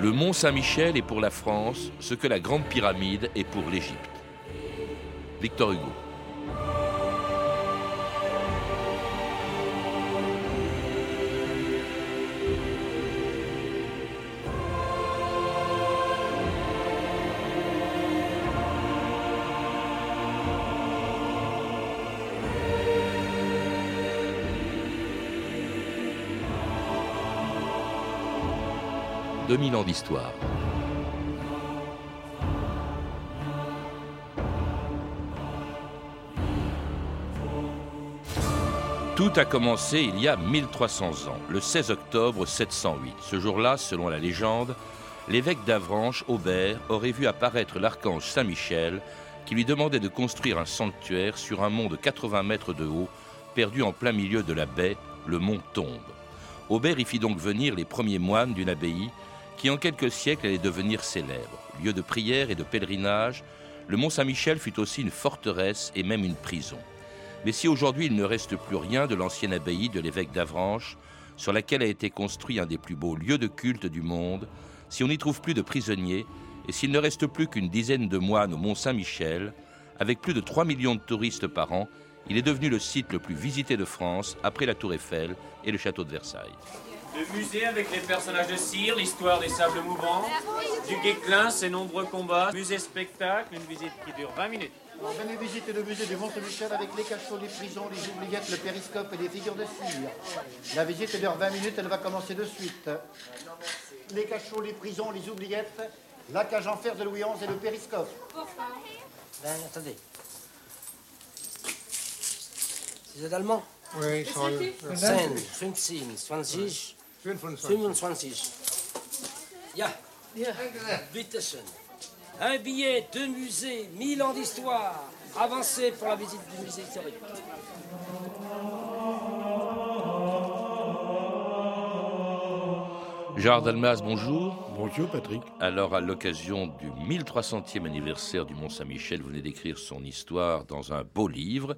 Le mont Saint-Michel est pour la France ce que la Grande Pyramide est pour l'Égypte. Victor Hugo. 2000 ans d'histoire. Tout a commencé il y a 1300 ans, le 16 octobre 708. Ce jour-là, selon la légende, l'évêque d'Avranches, Aubert, aurait vu apparaître l'archange Saint-Michel qui lui demandait de construire un sanctuaire sur un mont de 80 mètres de haut, perdu en plein milieu de la baie, le mont Tombe. Aubert y fit donc venir les premiers moines d'une abbaye qui en quelques siècles allait devenir célèbre. Lieu de prière et de pèlerinage, le Mont Saint-Michel fut aussi une forteresse et même une prison. Mais si aujourd'hui il ne reste plus rien de l'ancienne abbaye de l'évêque d'Avranches, sur laquelle a été construit un des plus beaux lieux de culte du monde, si on n'y trouve plus de prisonniers, et s'il ne reste plus qu'une dizaine de moines au Mont Saint-Michel, avec plus de 3 millions de touristes par an, il est devenu le site le plus visité de France après la Tour Eiffel et le château de Versailles. Le musée avec les personnages de cire, l'histoire des sables mouvants, du Guéclin, ses nombreux combats, musée spectacle, une visite qui dure 20 minutes. venez visiter le musée du Mont-Michel avec les cachots, les prisons, les oubliettes, le périscope et les figures de cire. La visite dure 20 minutes, elle va commencer de suite. Les cachots, les prisons, les oubliettes, la cage en fer de Louis XI et le périscope. Ben, attendez. C'est allemand? Oui, 10, 15, 20, 25. Ja. Ja. Bitteschön. Un billet de musée, 1000 ans d'histoire. Avancez pour la visite du musée historique. Gérard Dalmas, bonjour. Bonjour Patrick. Alors, à l'occasion du 1300e anniversaire du Mont Saint-Michel, vous venez d'écrire son histoire dans un beau livre,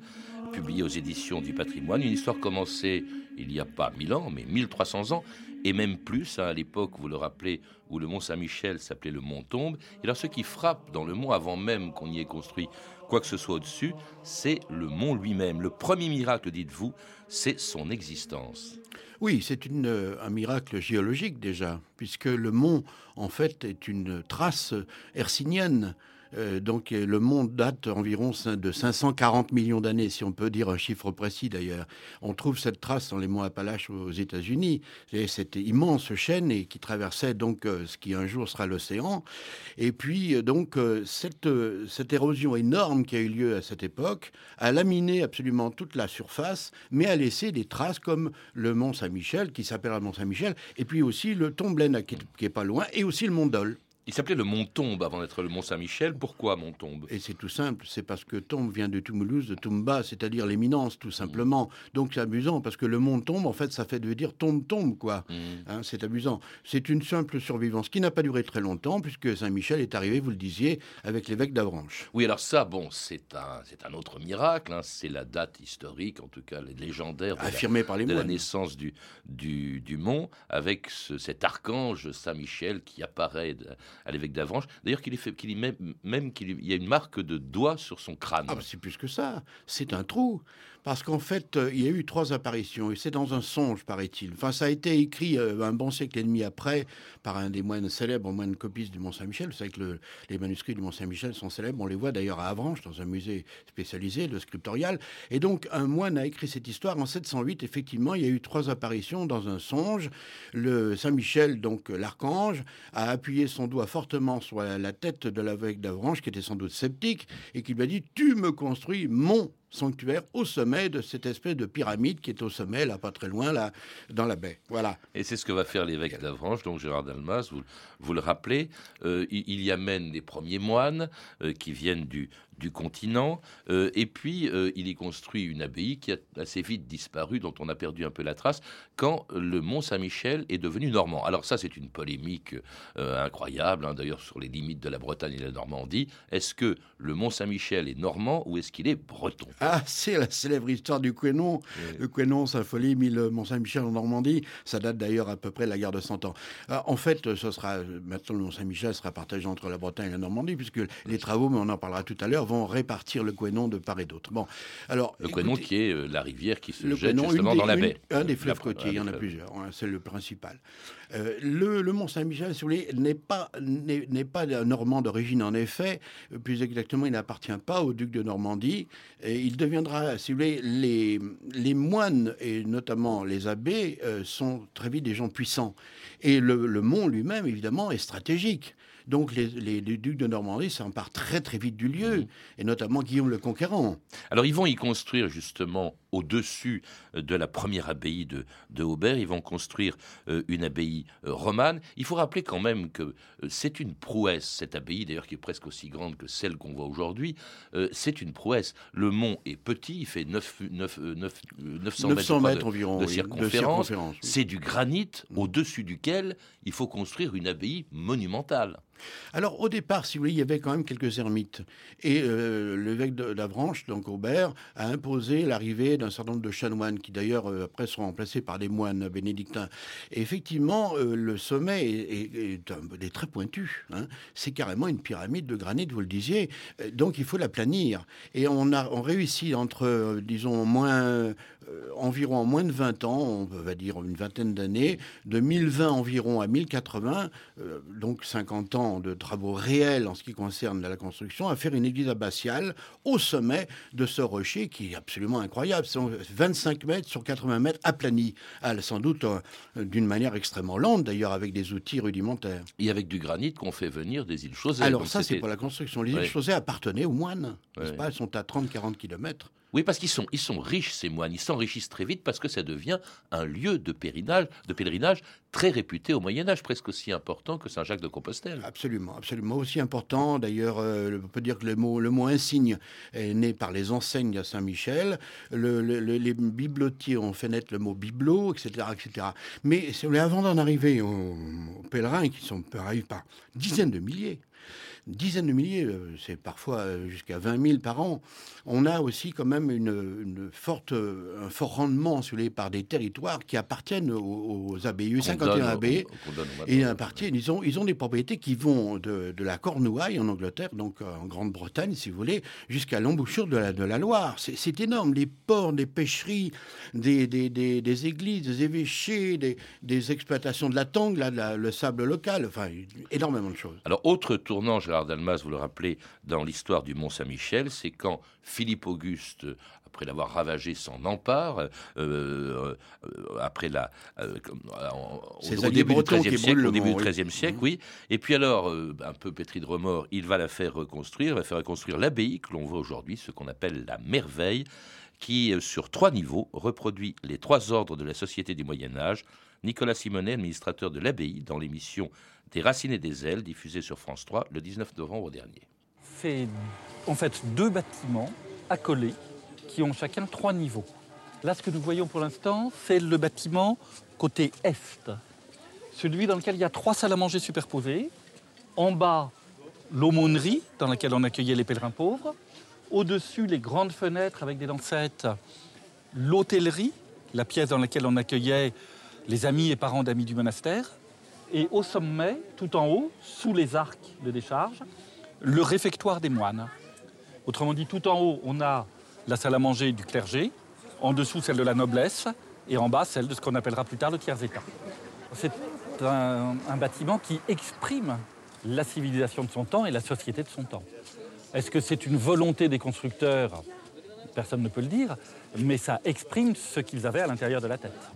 publié aux éditions du patrimoine. Une histoire commencée il n'y a pas 1000 ans, mais 1300 ans, et même plus, hein, à l'époque, vous le rappelez, où le Mont Saint-Michel s'appelait le Mont Tombe. Et alors, ce qui frappe dans le mont, avant même qu'on y ait construit quoi que ce soit au-dessus, c'est le mont lui-même. Le premier miracle, dites-vous, c'est son existence. Oui, c'est euh, un miracle géologique déjà, puisque le mont, en fait, est une trace hercinienne euh, donc le monde date environ de 540 millions d'années, si on peut dire un chiffre précis d'ailleurs. On trouve cette trace dans les monts Appalaches aux États-Unis. Cette immense chaîne et qui traversait donc euh, ce qui un jour sera l'océan. Et puis euh, donc cette, cette érosion énorme qui a eu lieu à cette époque a laminé absolument toute la surface, mais a laissé des traces comme le mont Saint-Michel, qui s'appelle le mont Saint-Michel, et puis aussi le Tomblaine qui, qui est pas loin, et aussi le mont Dol. Il s'appelait le Mont Tombe avant d'être le Mont Saint-Michel. Pourquoi Mont Tombe Et c'est tout simple, c'est parce que Tombe vient de Tumulus, de Tumba, c'est-à-dire l'éminence, tout simplement. Donc c'est amusant, parce que le Mont Tombe, en fait, ça fait de dire tombe-tombe, quoi. Mmh. Hein, c'est amusant. C'est une simple survivance qui n'a pas duré très longtemps, puisque Saint-Michel est arrivé, vous le disiez, avec l'évêque d'Avranches. Oui, alors ça, bon, c'est un, c'est un autre miracle. Hein. C'est la date historique, en tout cas légendaire, de, Affirmée la, par les de la naissance du, du, du mont, avec cet archange Saint-Michel qui apparaît à l'évêque d'Avranches. D'ailleurs, qu'il fait, qu'il même, même qu'il y a une marque de doigt sur son crâne. Ah, bah, c'est plus que ça. C'est un trou parce qu'en fait, euh, il y a eu trois apparitions, et c'est dans un songe, paraît-il. Enfin, ça a été écrit euh, un bon siècle et demi après par un des moines célèbres, moines copistes du Mont-Saint-Michel. Vous savez que les manuscrits du Mont-Saint-Michel sont célèbres, on les voit d'ailleurs à Avranches, dans un musée spécialisé, le scriptorial. Et donc, un moine a écrit cette histoire en 708. Effectivement, il y a eu trois apparitions dans un songe. Le Saint-Michel, donc l'archange, a appuyé son doigt fortement sur la tête de l'aveugle d'Avranches, qui était sans doute sceptique, et qui lui a dit Tu me construis mon sanctuaire au sommet de cette espèce de pyramide qui est au sommet, là, pas très loin, là, dans la baie. Voilà. Et c'est ce que va faire l'évêque d'Avranches, donc Gérard Dalmas, vous, vous le rappelez. Euh, il, y amène les premiers moines euh, qui viennent du, du continent, euh, et puis il y construit une abbaye qui a assez vite disparu, dont on a perdu un peu la trace, quand le Mont Saint-Michel est devenu normand. Alors ça, c'est une polémique incroyable, hein, d'ailleurs, sur les limites de la Bretagne et de la Normandie. Est-ce que le Mont Saint-Michel est normand ou est-ce qu'il est breton? Ah, c'est la célèbre histoire du Quénon. Le Quénon, sa folie, le Mont-Saint-Michel en Normandie. Ça date d'ailleurs à peu près de la guerre de Cent Ans. En fait, ce sera, maintenant, le Mont-Saint-Michel sera partagé entre la Bretagne et la Normandie, puisque les travaux, mais on en parlera tout à l'heure, vont répartir le Quénon de part et d'autre. Bon, alors. Le Quénon qui est euh, la rivière qui se jette justement dans la baie. un des fleuves côtiers, il y en a plusieurs. Hein, c'est le principal. Euh, le, Mont Saint-Michel, si vous voulez, n'est pas, n'est, pas normand d'origine, en effet. Plus exactement, il n'appartient pas au duc de Normandie. Et il deviendra, si vous voulez, les, les moines, et notamment les abbés, euh, sont très vite des gens puissants. Et le, le mont lui-même, évidemment, est stratégique. Donc les, ducs de Normandie s'emparent très très vite du lieu, mmh. et notamment Guillaume le Conquérant. Alors ils vont y construire justement au-dessus euh, de la première abbaye de, de Aubert, ils vont construire euh, une abbaye euh, romane. Il faut rappeler quand même que c'est une prouesse, cette abbaye d'ailleurs qui est presque aussi grande que celle qu'on voit aujourd'hui, c'est une prouesse. Le mont est petit, il fait 9, 9, 900, mètres, environ de, circonférence. C'est du granit mmh. au-dessus duquel il faut construire une abbaye monumentale. Alors, au départ, si vous voulez, il y avait quand même quelques ermites. Et euh, l'évêque de Branche, donc Aubert, a imposé l'arrivée d'un certain nombre de chanoines, qui d'ailleurs, euh, après, seront remplacés par des moines bénédictins. Effectivement, euh, le sommet est, très pointu. Hein. C'est carrément une pyramide de granit, vous le disiez. Donc, il faut la planir. Et on a on réussit entre, disons, moins euh, environ en moins de 20 ans, on va dire une vingtaine d'années, de 1020 environ à 1080, euh, donc 50 ans de travaux réels en ce qui concerne la construction, à faire une église abbatiale au sommet de ce rocher qui est absolument incroyable. C'est 25 mètres sur 80 mètres aplani, ah, sans doute euh, d'une manière extrêmement lente d'ailleurs, avec des outils rudimentaires. Et avec du granit qu'on fait venir des îles Chausées. Alors ça, c'est pour la construction. Les îles Chausées appartenaient aux moines, pas Elles sont à 30-40 kilomètres. Oui, parce qu'ils sont, riches, ces moines. Ils s'enrichissent très vite parce que ça devient un lieu de pèlerinage, de pèlerinage très réputé au Moyen Âge, presque aussi important que Saint-Jacques de Compostelle. Absolument, absolument aussi important. D'ailleurs, euh, on peut dire que le mot, le mot insigne est né par les enseignes à Saint-Michel. les bibliotiers ont fait naître le mot bibelot, etc., etc. Mais avant d'en arriver aux, pèlerins, qui sont arrivent par dizaines de milliers, dizaines de milliers, euh, c'est parfois euh, jusqu'à 20 000 par an. On a aussi quand même une, forte, un fort rendement sur les, par des territoires qui appartiennent aux, abbayes. Il y a 51 abbayes et appartiennent, ils ont, ils ont des propriétés qui vont de, la Cornouaille en Angleterre, donc en Grande-Bretagne si vous voulez, jusqu'à l'embouchure de la, de la Loire. C'est énorme. Les ports, des pêcheries, des, des, églises, des évêchés, des, exploitations de la tangue, le sable local, enfin énormément de choses. Alors autre tournant, Gérard Dalmas, vous le rappelez, dans l'histoire du Mont-Saint-Michel, c'est quand Philippe Auguste, après l'avoir ravagé, s'en empare, euh, euh, après la, euh, au, début du XIIIe siècle, au début du XIIIe siècle, oui. Et puis alors, un peu pétri de remords, il va la faire reconstruire, va faire reconstruire l'abbaye que l'on voit aujourd'hui, ce qu'on appelle la merveille, qui, sur trois niveaux, reproduit les trois ordres de la société du Moyen Âge. Nicolas Simonet, administrateur de l'abbaye, dans l'émission des racines et des ailes, diffusée sur France 3 le 19 novembre dernier. C'est en fait deux bâtiments accolés qui ont chacun trois niveaux. Là, ce que nous voyons pour l'instant, c'est le bâtiment côté est, celui dans lequel il y a trois salles à manger superposées. En bas, l'aumônerie dans laquelle on accueillait les pèlerins pauvres. Au-dessus, les grandes fenêtres avec des lancettes, l'hôtellerie, la pièce dans laquelle on accueillait les amis et parents d'amis du monastère et au sommet, tout en haut, sous les arcs de décharge, le réfectoire des moines. Autrement dit, tout en haut, on a la salle à manger du clergé, en dessous celle de la noblesse, et en bas celle de ce qu'on appellera plus tard le tiers-état. C'est un, un, bâtiment qui exprime la civilisation de son temps et la société de son temps. Est-ce que c'est une volonté des constructeurs? Personne ne peut le dire, mais ça exprime ce qu'ils avaient à l'intérieur de la tête.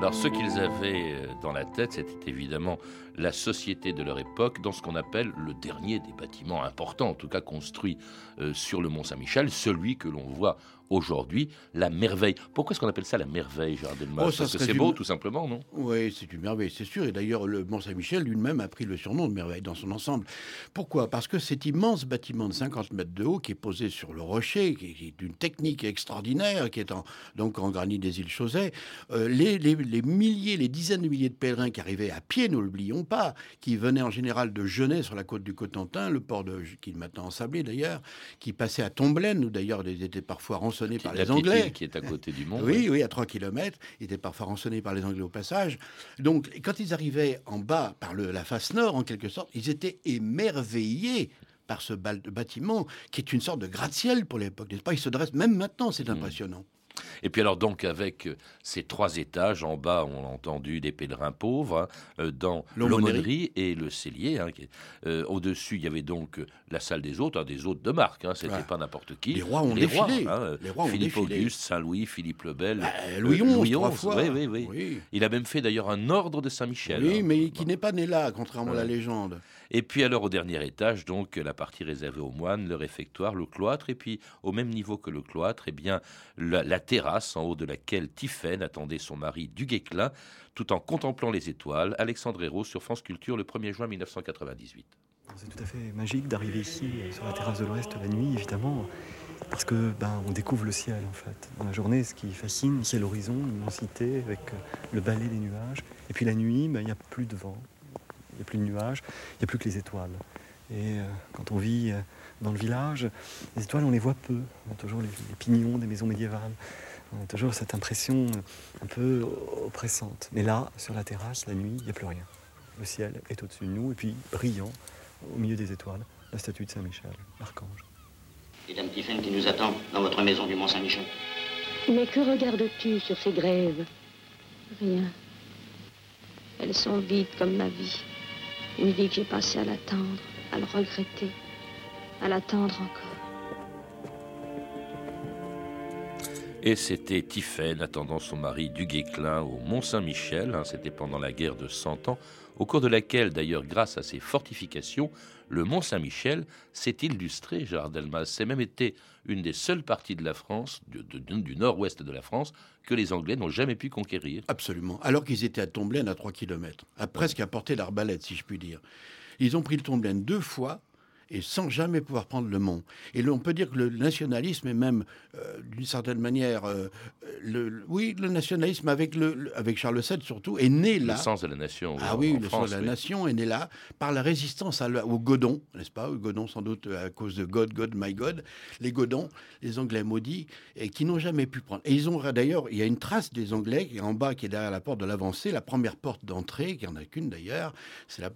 Alors ce qu'ils avaient euh, dans la tête, c'était évidemment la société de leur époque dans ce qu'on appelle le dernier des bâtiments importants, en tout cas construits euh, sur le Mont Saint-Michel, celui que l'on voit aujourd'hui la merveille. Pourquoi est-ce qu'on appelle ça la merveille, Gérard Delmas Oh, Parce que c'est une- beau, tout simplement, non? Oui, c'est une merveille, c'est sûr. Et d'ailleurs, le Mont-Saint-Michel lui-même a pris le surnom de merveille dans son ensemble. Pourquoi? Parce que cet immense bâtiment de 50 mètres de haut qui est posé sur le rocher, qui est d'une technique extraordinaire, qui est en, donc en granit des îles Chausey, euh, les, les- les milliers, les dizaines de milliers de pèlerins qui arrivaient à pied, ne l'oublions pas, qui venaient en général de Genève sur la côte du Cotentin, le port de, qui est maintenant ensablé d'ailleurs, qui passaient à Tomblaine, où d'ailleurs ils étaient parfois rançonnés par les Anglais. qui est à côté du mont. Oui, oui, à 3 km. Ils étaient parfois rançonnés par les Anglais au passage. Donc, quand ils arrivaient en bas, par le- la face nord, en quelque sorte, ils étaient émerveillés par ce bâtiment, qui est une sorte de gratte-ciel pour l'époque, n'est-ce pas? Il se dresse, même maintenant, c'est impressionnant. Et puis alors donc avec euh, ces trois étages, en bas on a entendu des pèlerins pauvres, hein, euh, dans L'aumônerie. et le cellier. hein, euh, Au-dessus il y avait donc la salle des hôtes, hein, des hôtes de marque, hein, c'était Ouais. pas n'importe qui. Les rois ont les défilé. Rois, Les rois ont Philippe. Auguste, Saint-Louis, Philippe le Bel, Bah, euh, Louis XI, fois. oui, oui, oui. Oui, Il a même fait d'ailleurs un ordre de Saint-Michel. Oui, mais qui n'est pas né là, contrairement à la légende. Et puis alors au dernier étage, donc la partie réservée aux moines, le réfectoire, le cloître, et puis au même niveau que le cloître, eh bien la, terrasse en haut de laquelle Tiphaine attendait son mari du Guesclin, tout en contemplant les étoiles. Alexandre Hérault sur France Culture le 1er juin 1998. C'est tout à fait magique d'arriver ici euh, sur la terrasse de l'Ouest la nuit, évidemment, parce que ben, on découvre le ciel en fait. Dans la journée, ce qui fascine, c'est l'horizon, l'immensité, avec euh, le balai des nuages. Et puis la nuit, ben, il n'y a plus de vent, n'y a plus de nuages, il n'y a plus que les étoiles. Et euh, quand on vit euh, dans le village, les étoiles, on les voit peu. On a toujours les, les pignons des maisons médiévales. On a toujours cette impression euh, un peu oppressante. Mais là, sur la terrasse, la nuit, il n'y a plus rien. Le ciel est au-dessus de nous, et puis brillant, au milieu des étoiles, la statue de Saint-Michel, l'archange. Et Dame Tiphaine qui nous attend dans votre maison du Mont-Saint-Michel? Mais que regardes-tu sur ces grèves? Rien. Elles sont vides comme ma vie. Une vie que j'ai passée à l'attendre, à le regretter, à l'attendre encore. Et c'était Tiphaine attendant son mari du Guesclin au Mont-Saint-Michel. hein, c'était pendant la guerre de Cent Ans, au cours de laquelle, d'ailleurs, grâce à ses fortifications, le Mont-Saint-Michel s'est illustré, Gérard Delmas. C'est même été une des seules parties de la France, du, du nord-ouest de la France, que les Anglais n'ont jamais pu conquérir. Absolument. Alors qu'ils étaient à Tomblaine à 3 km, à presque à portée d'arbalète, si je puis dire. Ils ont pris le Tomblaine deux fois et sans jamais pouvoir prendre le mont. Et là, on peut dire que le nationalisme est même, euh, d'une certaine manière, euh, le, le- oui, le nationalisme avec, le, avec Charles VII surtout, est né là. Le sens de la nation. Ah en- oui, le France, sens de la oui. nation est né là par la résistance à au Godon, n'est-ce pas? Au Godon, sans doute à cause de God, God, my God. Les Godons, les Anglais maudits, et qui n'ont jamais pu prendre. Et ils ont d'ailleurs, il y a une trace des Anglais qui est en bas, qui est derrière la porte de l'avancée, la première porte d'entrée, qui en a qu'une d'ailleurs.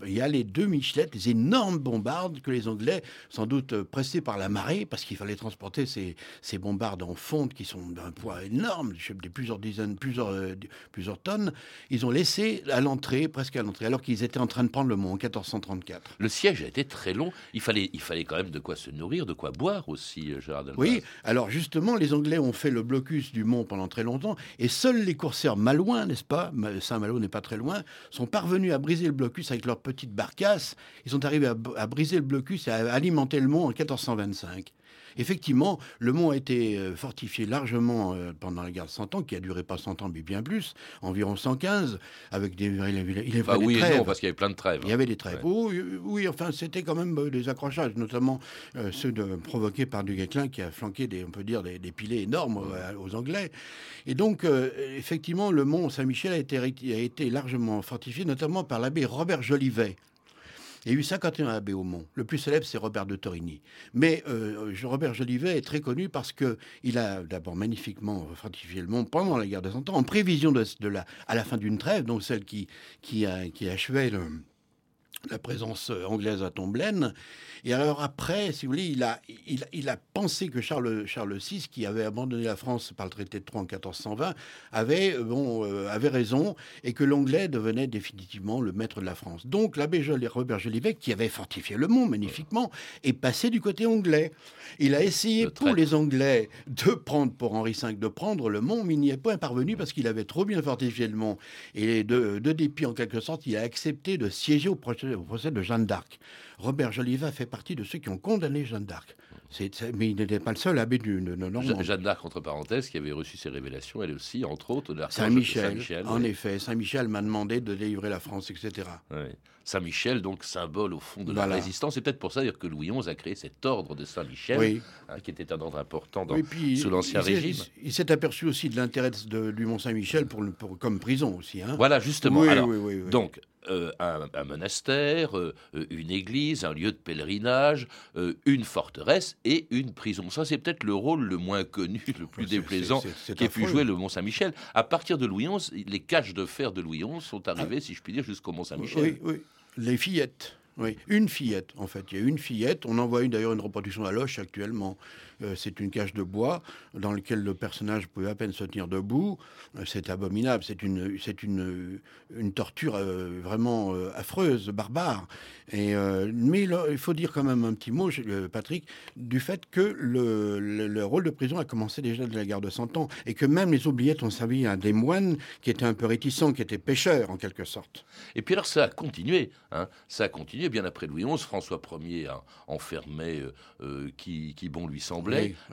Il y a les deux Michelettes, les énormes bombardes que les Anglais, sans doute euh, pressés par la marée, parce qu'il fallait transporter ces, ces bombardes en fonte qui sont d'un poids énorme, des plusieurs dizaines, plusieurs, euh, plusieurs tonnes, ils ont laissé à l'entrée, presque à l'entrée, alors qu'ils étaient en train de prendre le mont en 1434. Le siège a été très long. Il fallait, il fallait quand même de quoi se nourrir, de quoi boire aussi, euh, Gérard Delmas. Oui, alors justement, les Anglais ont fait le blocus du mont pendant très longtemps, et seuls les corsaires malouins, n'est-ce pas Ma- Saint-Malo n'est pas très loin, sont parvenus à briser le blocus avec leur petite barcasse. Ils sont arrivés à, à briser le blocus et à alimenter le mont en 1425. Effectivement, le mont a été euh, fortifié largement euh, pendant la guerre de 100 ans, qui a duré pas 100 ans, mais bien plus, environ 115, avec des, il est- est Ah des oui et trêves. non, parce qu'il y avait plein de trêves. Il y avait des trêves. Oui, oui, enfin, c'était quand même euh, des accrochages, notamment euh, ceux de, provoqués par du Guesclin qui a flanqué, des, on peut dire, des, des pilets énormes aux Anglais. Et donc, euh, effectivement, le mont Saint-Michel a été, a été largement fortifié, notamment par l'abbé Robert Jolivet. Il y a eu 51 abbés au Mont. Le plus célèbre, c'est Robert de Torigny. Mais euh, Robert Jolivet est très connu parce que il a d'abord magnifiquement fortifié le Mont pendant la guerre de Cent Ans, en prévision de la, à la fin d'une trêve, donc celle qui, qui, a, qui achevait le, la présence anglaise à Tomblaine. Et alors après, si vous voulez, il a, il, il a pensé que Charles, Charles VI, qui avait abandonné la France par le traité de Troyes en 1420, avait, bon, euh, avait raison et que l'anglais devenait définitivement le maître de la France. Donc l'abbé Robert Jolivet, qui avait fortifié le Mont magnifiquement, est passé du côté anglais. Il a essayé Le pour traître. les Anglais de prendre, pour Henri V, de prendre le Mont, mais il n'y est pas parvenu parce qu'il avait trop bien fortifié le Mont. Et de, de dépit, en quelque sorte, il a accepté de siéger au, proche- au procès de Jeanne d'Arc. Robert Jolivet fait partie de ceux qui ont condamné Jeanne d'Arc. mais il n'était pas le seul abbé de, de Jeanne d'Arc, entre parenthèses, qui avait reçu ces révélations, elle aussi, entre autres, de Saint-Michel. en effet, Saint-Michel m'a demandé de délivrer la France, etc. Saint-Michel, donc symbole au fond de la résistance. C'est peut-être pour ça que Louis XI a créé cet ordre de Saint-Michel, hein, qui était un ordre important dans, sous l'Ancien Régime. Il s'est aperçu aussi de l'intérêt du Mont-Saint-Michel pour, pour, comme prison aussi. Hein. Voilà, justement. Alors, donc, euh, un, monastère, euh, une église, un lieu de pèlerinage, euh, une forteresse et une prison. Ça, c'est peut-être le rôle le moins connu, le plus déplaisant qu'ait pu jouer le Mont-Saint-Michel. À partir de Louis XI, les caches de fer de Louis XI sont arrivées, si je puis dire, jusqu'au Mont-Saint-Michel. Oui, oui. Les fillettes. Oui, une fillette, en fait. Il y a une fillette. On en voit d'ailleurs une reproduction à Loche actuellement. Euh, c'est une cage de bois dans laquelle le personnage pouvait à peine se tenir debout. Euh, c'est abominable. C'est une, torture euh, vraiment affreuse, barbare. Mais il faut dire quand même un petit mot, Patrick, du fait que le, le, rôle de prison a commencé déjà de la guerre de Cent Ans et que même les oubliettes ont servi à des moines qui étaient un peu réticents, qui étaient pêcheurs en quelque sorte. Et puis alors ça a continué. Hein. Ça a continué bien après Louis XI. François Ier a enfermé qui, bon lui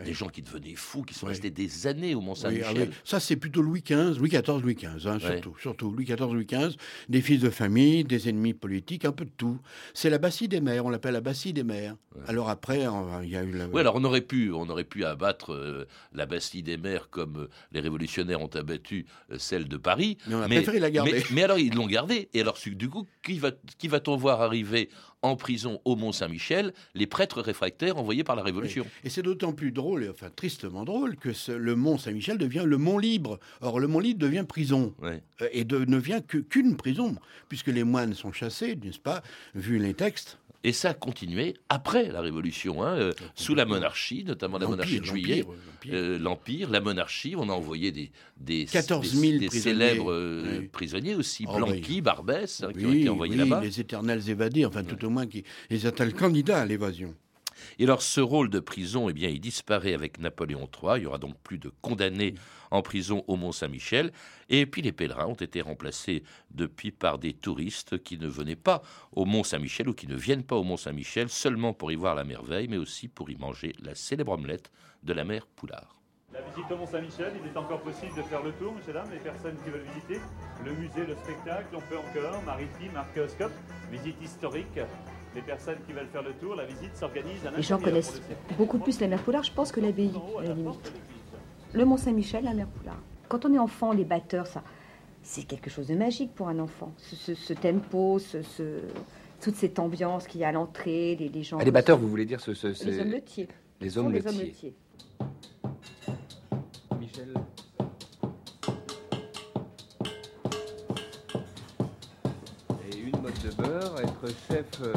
des gens qui devenaient fous, qui sont restés des années au Mont-Saint-Michel. Ah ça, c'est plutôt Louis XV, Louis XIV, Louis XV, hein, surtout, surtout Louis XIV, Louis XV, des fils de famille, des ennemis politiques, un peu de tout. C'est la Bastille des mers, on l'appelle la Bastille des mers. Alors après, il y a eu la... Oui, alors on aurait pu, on aurait pu abattre euh, la Bastille des mers comme euh, les révolutionnaires ont abattu euh, celle de Paris. Mais on a préféré la garder. Mais, alors ils l'ont gardée. Et alors du coup, qui va, qui va-t-on voir arriver en prison au Mont-Saint-Michel les prêtres réfractaires envoyés par la Révolution. Et c'est d'autant plus drôle, et enfin tristement drôle, que le Mont-Saint-Michel devient le Mont Libre. Or, le Mont Libre devient prison. Euh, et de, ne vient qu'une prison, puisque les moines sont chassés, n'est-ce pas, vu les textes. Et ça a continué après la Révolution, hein, euh, sous la monarchie, notamment la monarchie de Juillet, l'Empire, euh, la monarchie. On a envoyé des, des, 14 000 des, célèbres euh, prisonniers aussi, oh, Blanqui, Barbès, hein, qui ont été envoyés là-bas. Les éternels évadés, enfin tout au moins qui les étaient le candidat à l'évasion. Et alors ce rôle de prison, eh bien, il disparaît avec Napoléon III. Il y aura donc plus de condamnés en prison au Mont-Saint-Michel. Et puis les pèlerins ont été remplacés depuis par des touristes qui ne venaient pas au Mont-Saint-Michel ou qui ne viennent pas au Mont-Saint-Michel seulement pour y voir la merveille, mais aussi pour y manger la célèbre omelette de la mère Poulard. La visite au Mont-Saint-Michel, il est encore possible de faire le tour, messieurs, dames, les personnes qui veulent visiter. Le musée, le spectacle, on peut encore, maritime, archéoscope, visite historique. Les personnes qui veulent faire le tour, la visite s'organise à Les gens connaissent beaucoup plus la mer Poulard, je pense, que l'abbaye, à la limite le Mont-Saint-Michel, la mer Poulard. Quand on est enfant, les batteurs, ça, c'est quelque chose de magique pour un enfant. Ce, tempo, ce, toute cette ambiance qu'il y a à l'entrée, les, gens. Ah, les batteurs, vous voulez dire ce, Les hommes letiers. Les hommes Les être chef euh,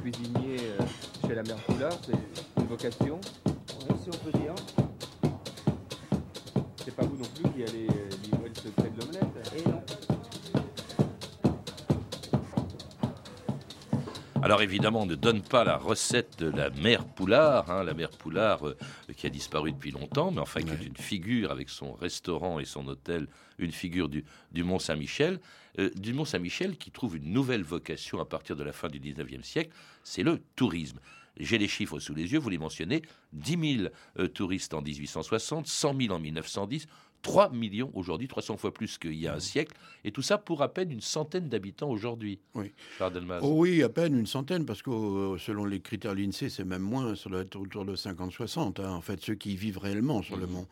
cuisinier euh, chez la mère Poulard, c'est une vocation Oui, si on peut dire c'est pas vous non plus qui allez euh, livrer le secret de l'omelette. Et non. Alors évidemment, on ne donne pas la recette de la mère Poulard, hein, la mère Poulard euh, qui a disparu depuis longtemps, mais enfin qui est une figure avec son restaurant et son hôtel, une figure du, du Mont Saint-Michel, euh, du Mont Saint-Michel qui trouve une nouvelle vocation à partir de la fin du 19e siècle, c'est le tourisme. J'ai les chiffres sous les yeux, vous les mentionnez. 10 000 euh, touristes en 1860, 100 000 en 1910, 3 millions aujourd'hui, 300 fois plus qu'il y a un siècle, et tout ça pour à peine une centaine d'habitants aujourd'hui. Oui. Oh oui, à peine une centaine, parce que euh, selon les critères de l'INSEE, c'est même moins, ça doit être autour de 50-60, hein, en fait, ceux qui vivent réellement sur le mmh. mont.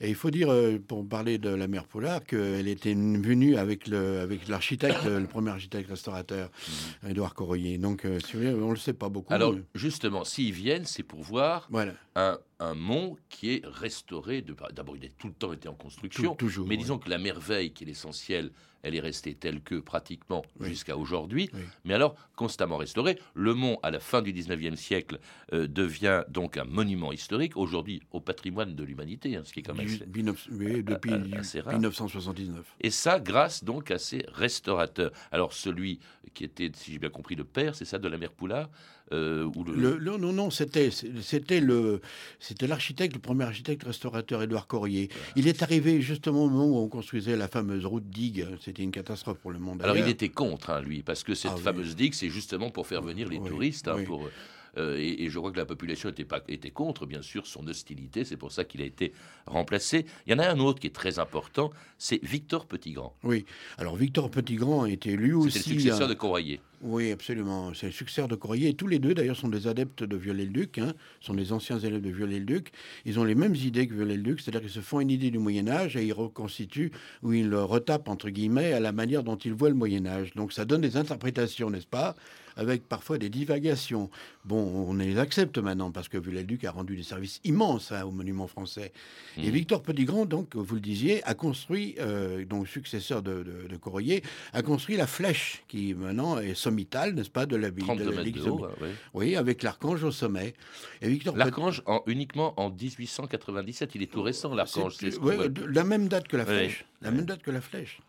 Et il faut dire, euh, pour parler de la mère Poulard, qu'elle était venue avec l'architecte, avec le premier architecte restaurateur, mmh. Édouard Corroyer. Donc, euh, on ne le sait pas beaucoup. Alors, justement, s'ils viennent, c'est pour voir voilà. Un un mont qui est restauré. D'abord, il a tout le temps été en construction, toujours, mais disons que la merveille qui est l'essentiel, elle est restée telle que pratiquement jusqu'à aujourd'hui. Mais alors, constamment restaurée. Le mont, à la fin du 19e siècle, euh, devient donc un monument historique, aujourd'hui au patrimoine de l'humanité, hein, ce qui est quand même assez, depuis 1979. Et ça, grâce donc à ces restaurateurs. Alors, celui qui était, si j'ai bien compris, le père, c'est ça, de la mère Poulard euh, le... non, non, c'était c'était le c'était l'architecte, le premier architecte restaurateur Édouard Corrier. Il est arrivé justement au moment où on construisait la fameuse route digue. C'était une catastrophe pour le monde. Alors il était contre, hein, lui, parce que cette Ah oui. fameuse digue, c'est justement pour faire venir les Oui, touristes. hein, oui. pour, euh, et, et je crois que la population était, pas, était contre, bien sûr, son hostilité. C'est pour ça qu'il a été remplacé. Il y en a un autre qui est très important, c'est Victor Petitgrand. Oui. Alors Victor Petitgrand était lui aussi. C'était le successeur un- de Courrier. Oui, absolument. C'est le successeur de Courrier. Et tous les deux, d'ailleurs, sont des adeptes de Viollet-le-Duc, hein, sont des anciens élèves de Viollet-le-Duc. Ils ont les mêmes idées que Viollet-le-Duc, c'est-à-dire qu'ils se font une idée du Moyen-Âge et ils reconstituent, ou ils le retapent, entre guillemets, à la manière dont ils voient le Moyen-Âge. Donc ça donne des interprétations, n'est-ce pas? Avec parfois des divagations. Bon, on les accepte maintenant parce que Viollet-le-Duc a rendu des services immenses hein, au monument français. Et Victor Petitgrand, donc, vous le disiez, a construit, euh, donc successeur de, de, a construit la flèche qui maintenant est sommitale, n'est-ce pas, de la ville 32 de la Ligue de haut, oui. Oui, avec l'archange au sommet. Et Victor L'archange, en- uniquement en 1897, il est tout récent, l'archange. ouais, la même date que la Oui. flèche. La même date que la flèche.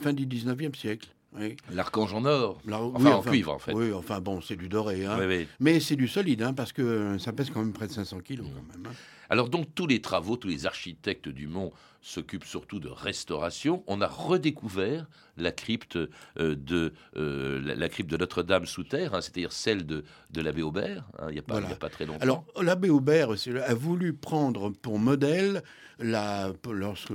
Fin du 19e siècle. Oui. L'archange en or. La- Enfin, oui, en cuivre, en fait. Oui, enfin bon, c'est du doré. hein. Oui. Mais c'est du solide, hein, parce que ça pèse quand même près de 500 kilos. Quand même, hein. Alors donc tous les travaux, tous les architectes du Mont s'occupent surtout de restauration. On a redécouvert la crypte euh, de euh, la, la crypte de Notre-Dame sous terre, hein, c'est-à-dire celle de, de l'abbé Aubert. hein, il n'y a, pas- a très longtemps. Alors, l'abbé Aubert a voulu prendre pour modèle la, lorsque,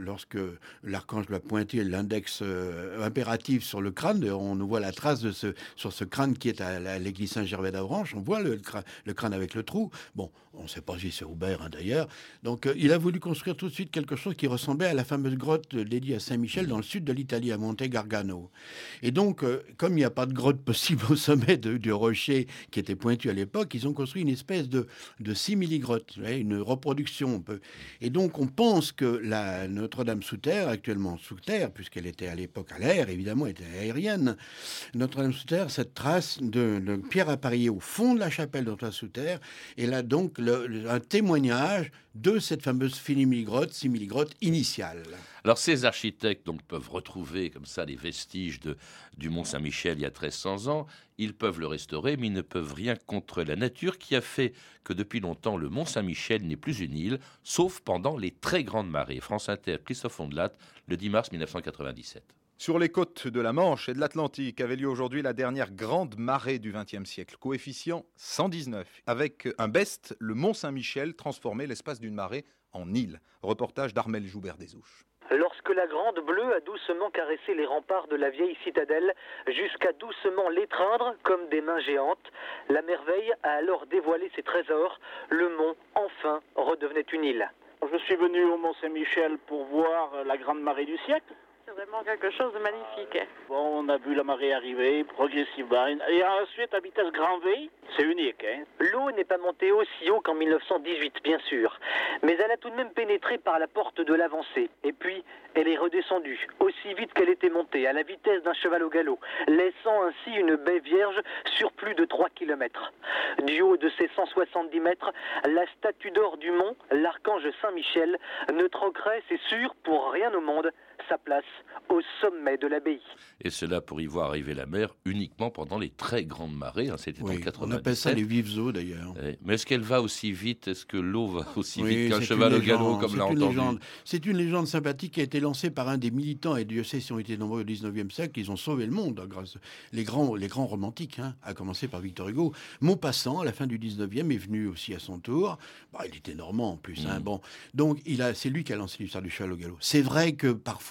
lorsque l'archange lui a pointé l'index euh, impératif sur le crâne. On nous voit la trace de ce, sur ce crâne qui est à, la- l'église Saint-Gervais d'Avranches. On voit le, crâne, le crâne avec le trou. Bon, on ne sait pas si c'est Aubert hein, d'ailleurs. Donc, il a voulu construire tout de suite quelque chose qui ressemblait à la fameuse grotte dédiée à Saint-Michel dans le sud de l'Italie, à Monte Gargano. Et donc, euh, comme il n'y a pas de grotte possible au sommet du rocher qui était pointu à l'époque, ils ont construit une espèce de, de simili-grotte, une reproduction. un peu. Et donc, on pense que la Notre-Dame sous terre, actuellement sous terre, puisqu'elle était à l'époque à l'air, évidemment, était aérienne, Notre-Dame sous terre, cette trace de, de pierre appareillée au fond de la chapelle Notre-Dame sous terre, et là donc le- un témoignage de cette fameuse simili-grotte, simili-grotte initiale. Alors ces architectes donc peuvent retrouver comme ça les vestiges du Mont Saint-Michel il y a 1300 ans. Ils peuvent le restaurer, mais ils ne peuvent rien contre la nature qui a fait que depuis longtemps le Mont Saint-Michel n'est plus une île, sauf pendant les très grandes marées. France Inter, Christophe Ondelat, le 10 mars 1997. Sur les côtes de la Manche et de l'Atlantique avait lieu aujourd'hui la dernière grande marée du XXe siècle, coefficient 119, avec un best, le Mont Saint-Michel, transformé l'espace d'une marée en île. Reportage d'Armel Joubert-Desouches. Lorsque la Grande Bleue a doucement caressé les remparts de la vieille citadelle, jusqu'à doucement l'étreindre comme des mains géantes, la merveille a alors dévoilé ses trésors. Le mont, enfin, redevenait une île. Je suis venu au Mont Saint-Michel pour voir la grande marée du siècle. C'est vraiment quelque chose de magnifique. Bon, on a vu la marée arriver progressivement. Et ensuite, à vitesse grand V, c'est unique. Hein. L'eau n'est pas montée aussi haut qu'en 1918, bien sûr, mais elle a tout de même pénétré par la porte de l'avancée. Et puis, elle est redescendue, aussi vite qu'elle était montée, à la vitesse d'un cheval au galop, laissant ainsi une baie vierge sur plus de 3 km. Du haut de ses 170 mètres, la statue d'or du mont, l'archange Saint-Michel, ne troquerait, c'est sûr, pour rien au monde, sa place au sommet de l'abbaye. Et cela pour y voir arriver la mer uniquement pendant les très grandes marées. hein, C'était Oui, en 97. on appelle ça les vives eaux d'ailleurs. Mais est-ce qu'elle va aussi vite? Est-ce que l'eau va aussi Oui, vite qu'un cheval au galop, comme c'est l'a une entendu? légende. C'est une légende sympathique qui a été lancée par un des militants, et Dieu sait si ont été nombreux au 19e siècle, ils ont sauvé le monde hein, grâce les grands, les grands romantiques, hein, à commencer par Victor Hugo. Maupassant, à la fin du 19e, est venu aussi à son tour. Bah, il était normand en plus. hein, bon. Donc, il a, c'est lui qui a lancé l'histoire du cheval au galop. C'est vrai que parfois,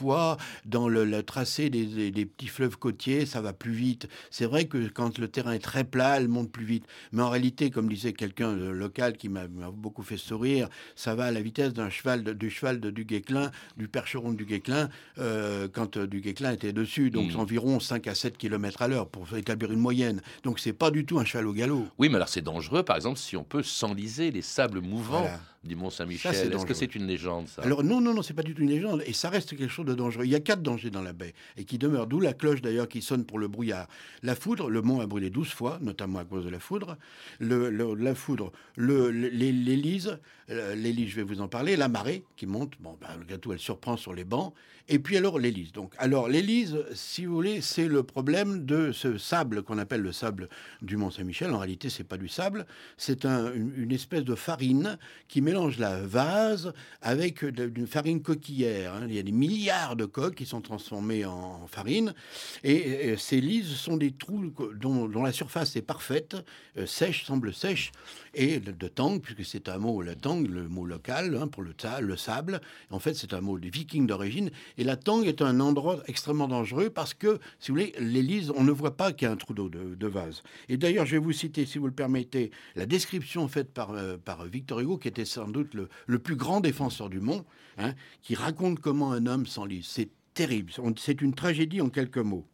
dans le, le tracé des, des- des petits fleuves côtiers, ça va plus vite. C'est vrai que quand le terrain est très plat, elle monte plus vite. Mais en réalité, comme disait quelqu'un local qui m'a beaucoup fait sourire, ça va à la vitesse d'un cheval, de- du cheval de Duguesclin, du percheron de Duguesclin, euh, quand euh, Duguesclin était dessus. Donc, Mm. environ 5 à 7 km à l'heure pour établir une moyenne. Donc, c'est pas du tout un cheval au galop. Oui, mais alors c'est dangereux, par exemple, si on peut s'enliser les sables mouvants Voilà. du Mont Ça, Saint-Michel. c'est Est-ce que c'est une légende, ça? Alors non, non, non, c'est pas du tout une légende, et ça reste quelque chose de dangereux. Il y a quatre dangers dans la baie, et qui demeurent, d'où la cloche d'ailleurs qui sonne pour le brouillard. La foudre, le mont a brûlé douze fois, notamment à cause de la foudre. Le, le- la foudre, les- l'hélice, euh, je vais vous en parler, la marée qui monte, bon, ben, le gâteau, elle surprend sur les bancs, et puis alors l'hélice. Donc, alors l'hélice, si vous voulez, c'est le problème de ce sable qu'on appelle le sable du Mont Saint-Michel. En réalité, c'est pas du sable, c'est un- une, espèce de farine qui mélange la vase avec de- une farine coquillère. hein. Il y a des milliards de coques qui sont transformées en farine. Et, ces lises sont des trous dont, la surface est parfaite, euh, sèche, semble sèche, et de, tang, puisque c'est un mot, la tang, le mot local hein, pour le, le sable. En fait, c'est un mot des vikings d'origine. Et la tang est un endroit extrêmement dangereux parce que, si vous voulez, les lises, on ne voit pas qu'il y a un trou d'eau de, vase. Et d'ailleurs, je vais vous citer, si vous le permettez, la description faite par, euh, par Victor Hugo, qui était sans doute le, le plus grand défenseur du monde, hein, qui raconte comment un homme C'est terrible. C'est une tragédie en quelques mots.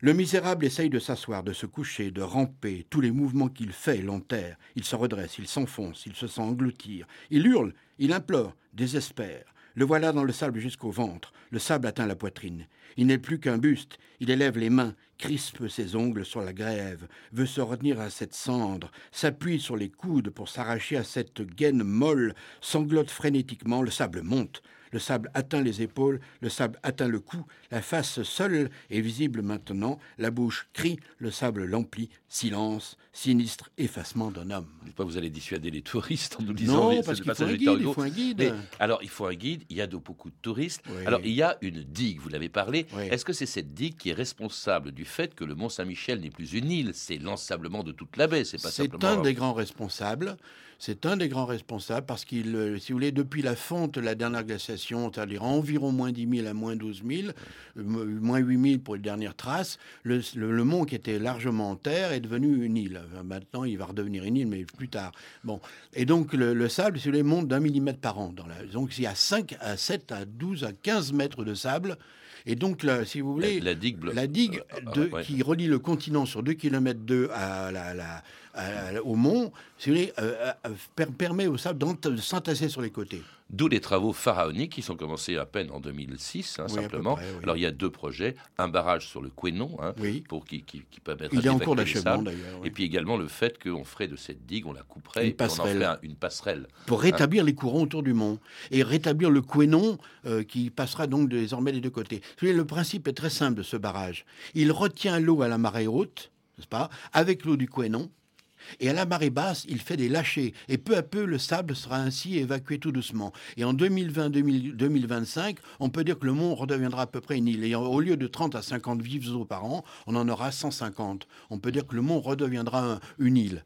Le misérable essaye de s'asseoir, de se coucher, de ramper. Tous les mouvements qu'il fait l'enterrent. Il se redresse, il s'enfonce, il se sent engloutir. Il hurle, il implore, désespère. Le voilà dans le sable jusqu'au ventre. Le sable atteint la poitrine. Il n'est plus qu'un buste. Il élève les mains, crispe ses ongles sur la grève, veut se retenir à cette cendre, s'appuie sur les coudes pour s'arracher à cette gaine molle, sanglote frénétiquement, le sable monte. Le sable atteint les épaules, le sable atteint le cou, la face seule est visible maintenant, la bouche crie, le sable l'emplit, silence, sinistre effacement d'un homme. Pas vous allez dissuader les touristes en nous disant non, parce qu'il faut, il faut un guide. alors il faut un guide. Il y a de beaucoup de touristes. Alors il y a une digue. Vous l'avez parlé. Est-ce que c'est cette digue qui est responsable du fait que le Mont Saint-Michel n'est plus une île? C'est l'ensablement de toute la baie. C'est pas C'est un des grands responsables. C'est un des grands responsables parce qu'il, euh, si vous voulez, depuis la fonte la dernière glaciation, c'est-à-dire environ moins 10 000 à moins 12 000, euh, moins 8 000 pour les dernières traces, le, mont qui était largement en terre est devenu une île. Maintenant, il va redevenir une île, mais plus tard. Bon. Et donc, le, sable, si vous voulez, monte d'un millimètre par an. Donc, il y a 5 à 7 à 12 à 15 mètres de sable et donc, là, si vous voulez, la, digue, la digue de, qui relie le continent sur 2 km 2 à la, au mont, si vous voulez, euh, euh, permet au sable de s'entasser sur les côtés. D'où les travaux pharaoniques qui sont commencés à peine en 2006, hein, simplement. Alors il y a deux projets un barrage sur le Quénon, hein, pour qui, qui, qui permettra il est en cours d'achèvement d'ailleurs. Et puis également le fait qu'on ferait de cette digue, on la couperait, une passerelle, et on en ferait une passerelle pour hein. rétablir les courants autour du mont et rétablir le Quénon euh, qui passera donc désormais des deux côtés. Le principe est très simple de ce barrage. Il retient l'eau à la marée haute, n'est-ce pas, avec l'eau du Quénon et à la marée basse, il fait des lâchers. Et peu à peu, le sable sera ainsi évacué tout doucement. Et en 2020-2025, on peut dire que le mont redeviendra à peu près une île. Et au lieu de 30 à 50 vives eaux par an, on en aura 150. On peut dire que le mont redeviendra une île.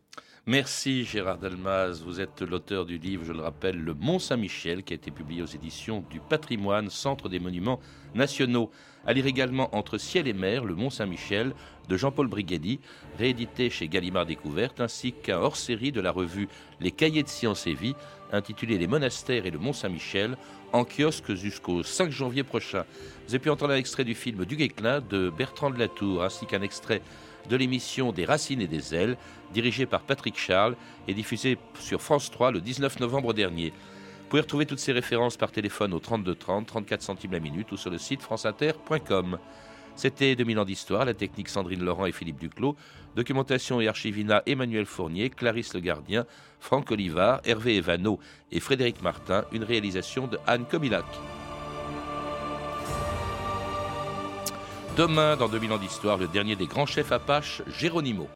Merci Gérard Delmaz. Vous êtes l'auteur du livre, je le rappelle, Le Mont Saint-Michel, qui a été publié aux éditions du Patrimoine, Centre des Monuments Nationaux. À lire également Entre ciel et mer, Le Mont Saint-Michel, de Jean-Paul Brigadi, réédité chez Gallimard Découverte, ainsi qu'un hors-série de la revue Les Cahiers de Sciences et Vie, intitulé Les monastères et le Mont Saint-Michel, en kiosque jusqu'au 5 janvier prochain. Vous avez pu entendre un extrait du film Du Guesclin de Bertrand de Latour, ainsi qu'un extrait de l'émission Des Racines et des Ailes, dirigée par Patrick Charles et diffusée sur France 3 le 19 novembre dernier. Vous pouvez retrouver toutes ces références par téléphone au 32 30, 34 centimes la minute ou sur le site franceinter.com. C'était 2000 ans d'histoire, la technique Sandrine Laurent et Philippe Duclos, documentation et archivina Emmanuel Fournier, Clarisse Le Gardien, Franck Olivard, Hervé Evano et Frédéric Martin, une réalisation de Anne Comilac. Demain, dans 2000 ans d'histoire, le dernier des grands chefs Apaches, Géronimo.